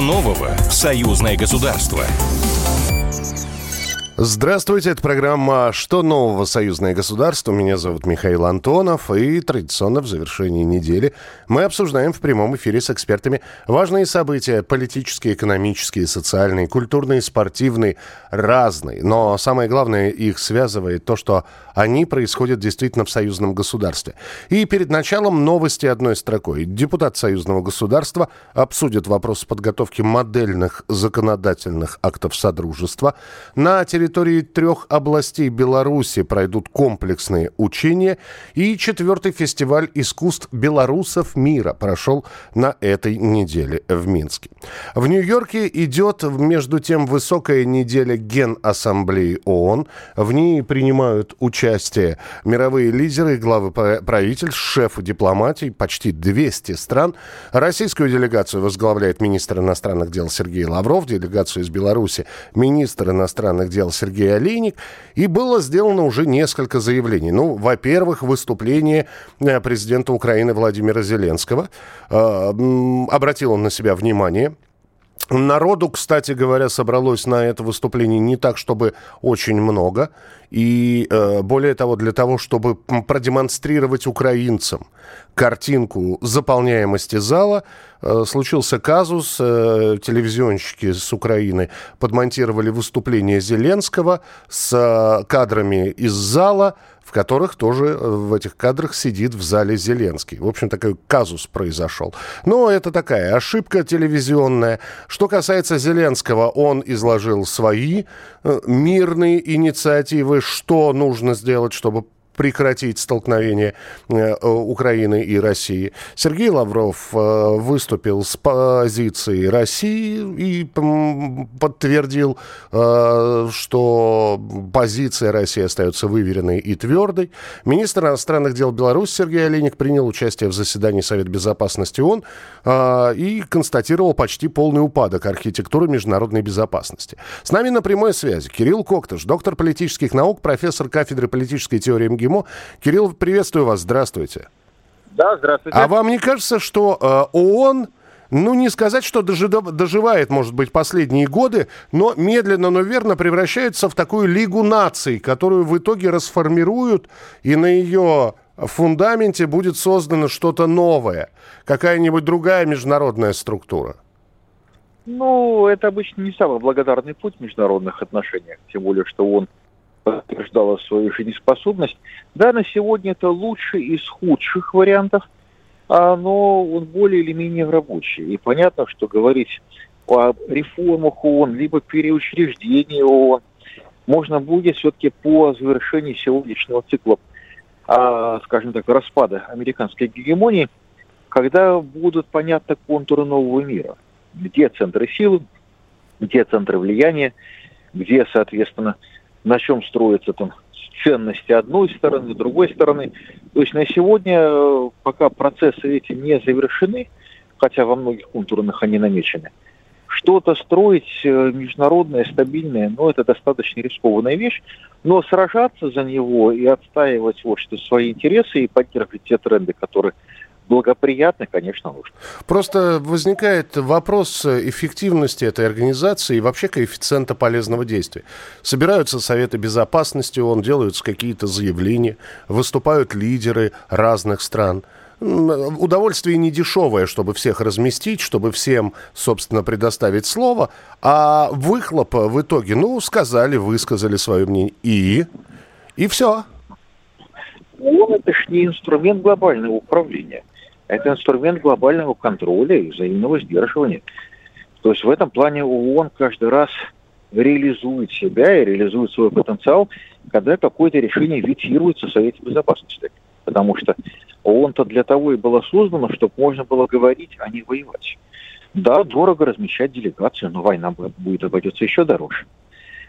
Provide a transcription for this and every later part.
Нового в союзное государство? Здравствуйте, это программа «Что нового? Союзное государство». Меня зовут Михаил Антонов, и традиционно в завершении недели мы обсуждаем в прямом эфире с экспертами важные события – политические, экономические, социальные, культурные, спортивные, разные. Но самое главное, их связывает то, что они происходят действительно в союзном государстве. И перед началом новости одной строкой. Депутат союзного государства обсудит вопрос подготовки модельных законодательных актов Содружества на территории территории трех областей Беларуси пройдут комплексные учения, и четвертый фестиваль искусств белорусов мира прошел на этой неделе в Минске. В Нью-Йорке идет, между тем, высокая неделя Генассамблеи ООН. В ней принимают участие мировые лидеры, главы правительств, шефы дипломатий, почти 200 стран. Российскую делегацию возглавляет министр иностранных дел Сергей Лавров, делегацию из Беларуси министр иностранных дел Сергей Олейник, и было сделано уже несколько заявлений. Ну, во-первых, выступление э, президента Украины Владимира Зеленского. Э, обратил он на себя внимание. Народу, кстати говоря, собралось на это выступление не так, чтобы очень много. И э, более того, для того, чтобы продемонстрировать украинцам картинку заполняемости зала, э, случился казус. Э, телевизионщики с Украины подмонтировали выступление Зеленского с кадрами из зала, в которых тоже э, в этих кадрах сидит в зале Зеленский. В общем, такой казус произошел. Но это такая ошибка телевизионная. Что касается Зеленского, он изложил свои э, мирные инициативы, что нужно сделать, чтобы прекратить столкновение э, Украины и России. Сергей Лавров э, выступил с позиции России и подтвердил, э, что позиция России остается выверенной и твердой. Министр иностранных дел Беларуси Сергей Олейник принял участие в заседании Совета Безопасности ООН и констатировал почти полный упадок архитектуры международной безопасности. С нами на прямой связи Кирилл Коктыш, доктор политических наук, профессор кафедры политической теории МГИМО ГИМО. Кирилл, приветствую вас, здравствуйте. Да, здравствуйте. А вам не кажется, что э, ООН ну, не сказать, что доживает, может быть, последние годы, но медленно, но верно превращается в такую лигу наций, которую в итоге расформируют, и на ее фундаменте будет создано что-то новое, какая-нибудь другая международная структура. Ну, это обычно не самый благодарный путь в международных отношениях, тем более, что он подтверждала свою жизнеспособность. Да, на сегодня это лучший из худших вариантов, а, но он более или менее рабочий. И понятно, что говорить о реформах ООН, либо переучреждении ООН, можно будет все-таки по завершении сегодняшнего цикла, а, скажем так, распада американской гегемонии, когда будут понятны контуры нового мира. Где центры силы, где центры влияния, где, соответственно, на чем строятся там ценности одной стороны, другой стороны. То есть на сегодня, э, пока процессы эти не завершены, хотя во многих контурных они намечены, что-то строить э, международное, стабильное, ну, это достаточно рискованная вещь, но сражаться за него и отстаивать вот, что свои интересы и поддерживать те тренды, которые благоприятно, конечно, нужно. Просто возникает вопрос эффективности этой организации и вообще коэффициента полезного действия. Собираются Советы Безопасности, он делаются какие-то заявления, выступают лидеры разных стран. Удовольствие не дешевое, чтобы всех разместить, чтобы всем, собственно, предоставить слово, а выхлоп в итоге, ну, сказали, высказали свое мнение, и, и все. Он это же не инструмент глобального управления – это инструмент глобального контроля и взаимного сдерживания. То есть в этом плане ООН каждый раз реализует себя и реализует свой потенциал, когда какое-то решение ветируется в Совете Безопасности. Потому что ООН-то для того и было создано, чтобы можно было говорить, а не воевать. Да, дорого размещать делегацию, но война будет обойдется еще дороже.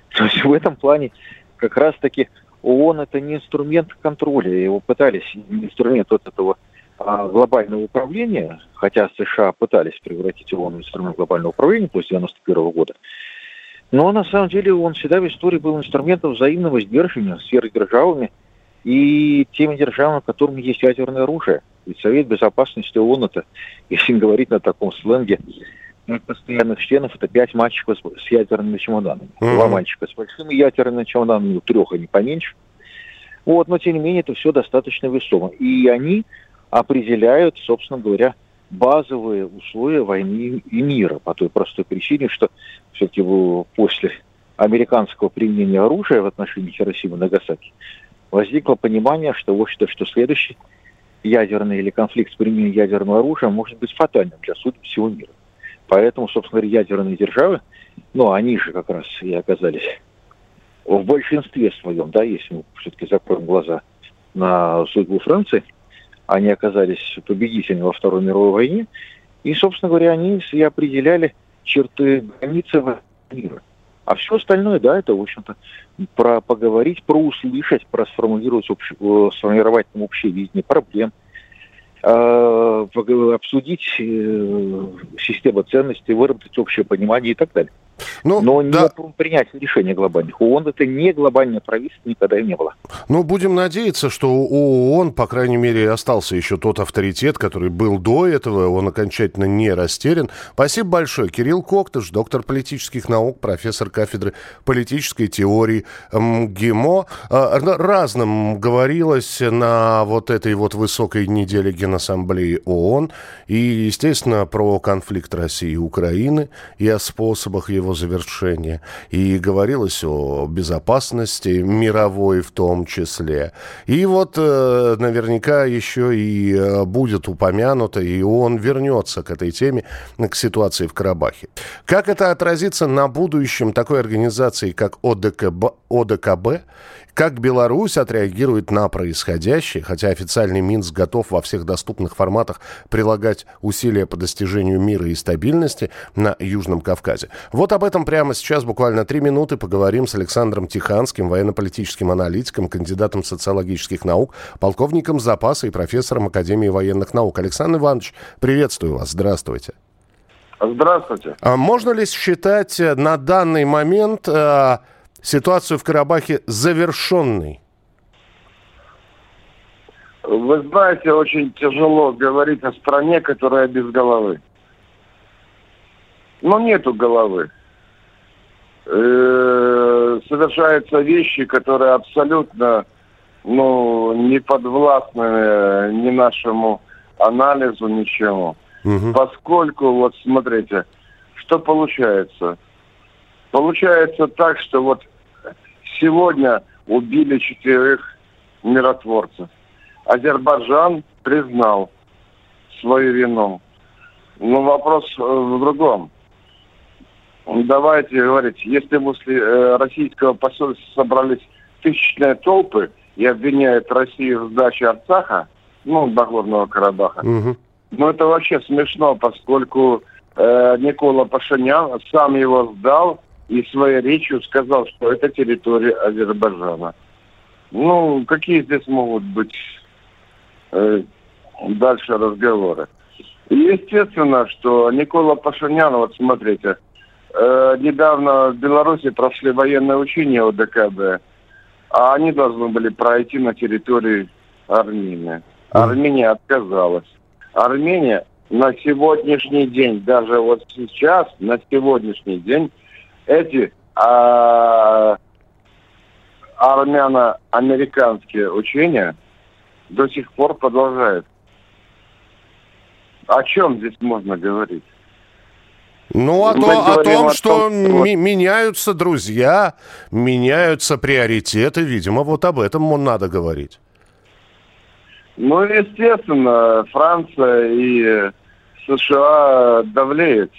То есть в этом плане как раз-таки ООН это не инструмент контроля. Его пытались, инструмент вот этого глобального управления, хотя США пытались превратить его в инструмент глобального управления после 1991 года, но на самом деле он всегда в истории был инструментом взаимного сдерживания сверхдержавами и теми державами, которыми есть ядерное оружие. Ведь Совет Безопасности ООН это, если говорить на таком сленге, постоянных членов это пять мальчиков с, с ядерными чемоданами. Mm-hmm. Два мальчика с большими ядерными чемоданами, трех они поменьше. Вот, но тем не менее это все достаточно весомо. И они определяют, собственно говоря, базовые условия войны и мира по той простой причине, что все-таки после американского применения оружия в отношении Хиросимы и Нагасаки возникло понимание, что, в общем-то, что следующий ядерный или конфликт с применением ядерного оружия может быть фатальным для судеб всего мира. Поэтому, собственно говоря, ядерные державы, ну, они же как раз и оказались в большинстве своем, да, если мы все-таки закроем глаза на судьбу Франции, они оказались победителями во Второй мировой войне, и, собственно говоря, они и определяли черты границы мира. А все остальное, да, это, в общем-то, про поговорить, про услышать, про сформулировать, общ, э, сформировать там общее видение проблем – Э, обсудить э, систему ценностей, выработать общее понимание и так далее. Ну, Но да. не принять решения глобальных. У ООН это не глобальное правительство никогда и не было. Ну, будем надеяться, что у ООН, по крайней мере, остался еще тот авторитет, который был до этого, он окончательно не растерян. Спасибо большое. Кирилл Коктыш, доктор политических наук, профессор кафедры политической теории МГИМО. Э, разным говорилось на вот этой вот высокой неделе Генассамблеи ООН. И, естественно, про конфликт России и Украины, и о способах его завершения. И говорилось о безопасности мировой в том числе. И вот э, наверняка еще и э, будет упомянуто, и он вернется к этой теме, к ситуации в Карабахе. Как это отразится на будущем такой организации, как ОДКБ, ОДКБ как Беларусь отреагирует на происходящее, хотя официальный Минск готов во всех доступных форматах прилагать усилия по достижению мира и стабильности на Южном Кавказе. Вот об этом прямо сейчас, буквально три минуты, поговорим с Александром Тиханским, военно-политическим аналитиком, кандидатом социологических наук, полковником запаса и профессором Академии военных наук. Александр Иванович, приветствую вас. Здравствуйте. Здравствуйте. А можно ли считать на данный момент э, ситуацию в Карабахе завершенной? Вы знаете, очень тяжело говорить о стране, которая без головы. Но нету головы. Э, совершаются вещи, которые абсолютно ну, не подвластны ни нашему анализу, ничему. Угу. Поскольку, вот смотрите, что получается? Получается так, что вот сегодня убили четырех миротворцев. Азербайджан признал свою вину. Но вопрос э, в другом. Давайте говорить, если после э, российского посольства собрались тысячные толпы и обвиняют Россию в сдаче Арцаха, ну, Нагорного Карабаха, угу. ну, это вообще смешно, поскольку э, Никола Пашинян сам его сдал, и своей речью сказал, что это территория Азербайджана. Ну, какие здесь могут быть э, дальше разговоры? И естественно, что Никола Пашинян, вот смотрите, э, недавно в Беларуси прошли военные учения ОДКБ, а они должны были пройти на территории Армении. Армения отказалась. Армения на сегодняшний день, даже вот сейчас, на сегодняшний день, эти а, армяно-американские учения до сих пор продолжают. О чем здесь можно говорить? Ну, о, то, о том, что том, ми- меняются друзья, меняются приоритеты, видимо, вот об этом надо говорить. Ну, естественно, Франция и США давлеют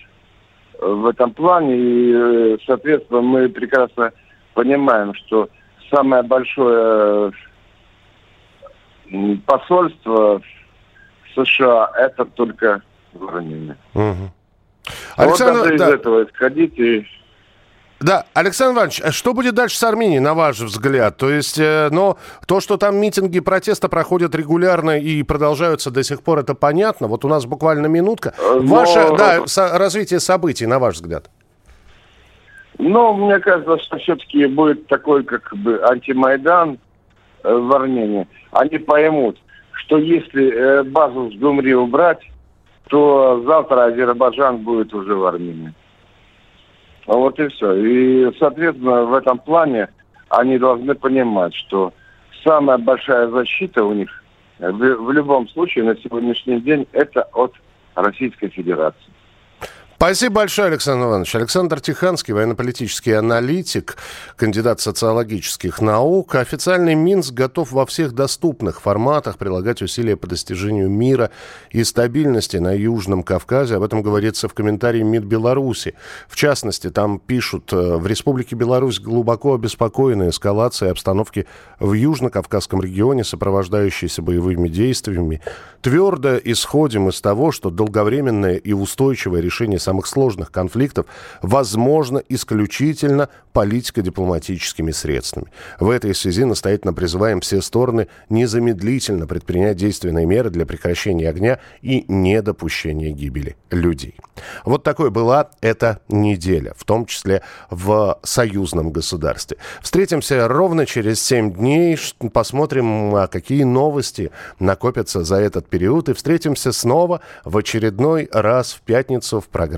в этом плане. И, соответственно, мы прекрасно понимаем, что самое большое посольство США это только в. Угу. Александр, вот да. из этого исходить и да, Александр Иванович, а что будет дальше с Арменией, на ваш взгляд? То есть, э, но то, что там митинги протеста проходят регулярно и продолжаются до сих пор, это понятно. Вот у нас буквально минутка. Э, но... Ваше да, со, развитие событий, на ваш взгляд? Ну, мне кажется, что все-таки будет такой, как бы, антимайдан э, в Армении. Они поймут, что если э, базу с Гумри убрать, то завтра Азербайджан будет уже в Армении. Вот и все. И, соответственно, в этом плане они должны понимать, что самая большая защита у них в любом случае на сегодняшний день это от Российской Федерации. Спасибо большое, Александр Иванович. Александр Тиханский, военно-политический аналитик, кандидат социологических наук. Официальный Минск готов во всех доступных форматах прилагать усилия по достижению мира и стабильности на Южном Кавказе. Об этом говорится в комментарии МИД Беларуси. В частности, там пишут, э, в Республике Беларусь глубоко обеспокоены эскалацией обстановки в Южно-Кавказском регионе, сопровождающейся боевыми действиями. Твердо исходим из того, что долговременное и устойчивое решение самых сложных конфликтов возможно исключительно политико-дипломатическими средствами. В этой связи настоятельно призываем все стороны незамедлительно предпринять действенные меры для прекращения огня и недопущения гибели людей. Вот такой была эта неделя, в том числе в союзном государстве. Встретимся ровно через 7 дней, посмотрим, а какие новости накопятся за этот период, и встретимся снова в очередной раз в пятницу в программе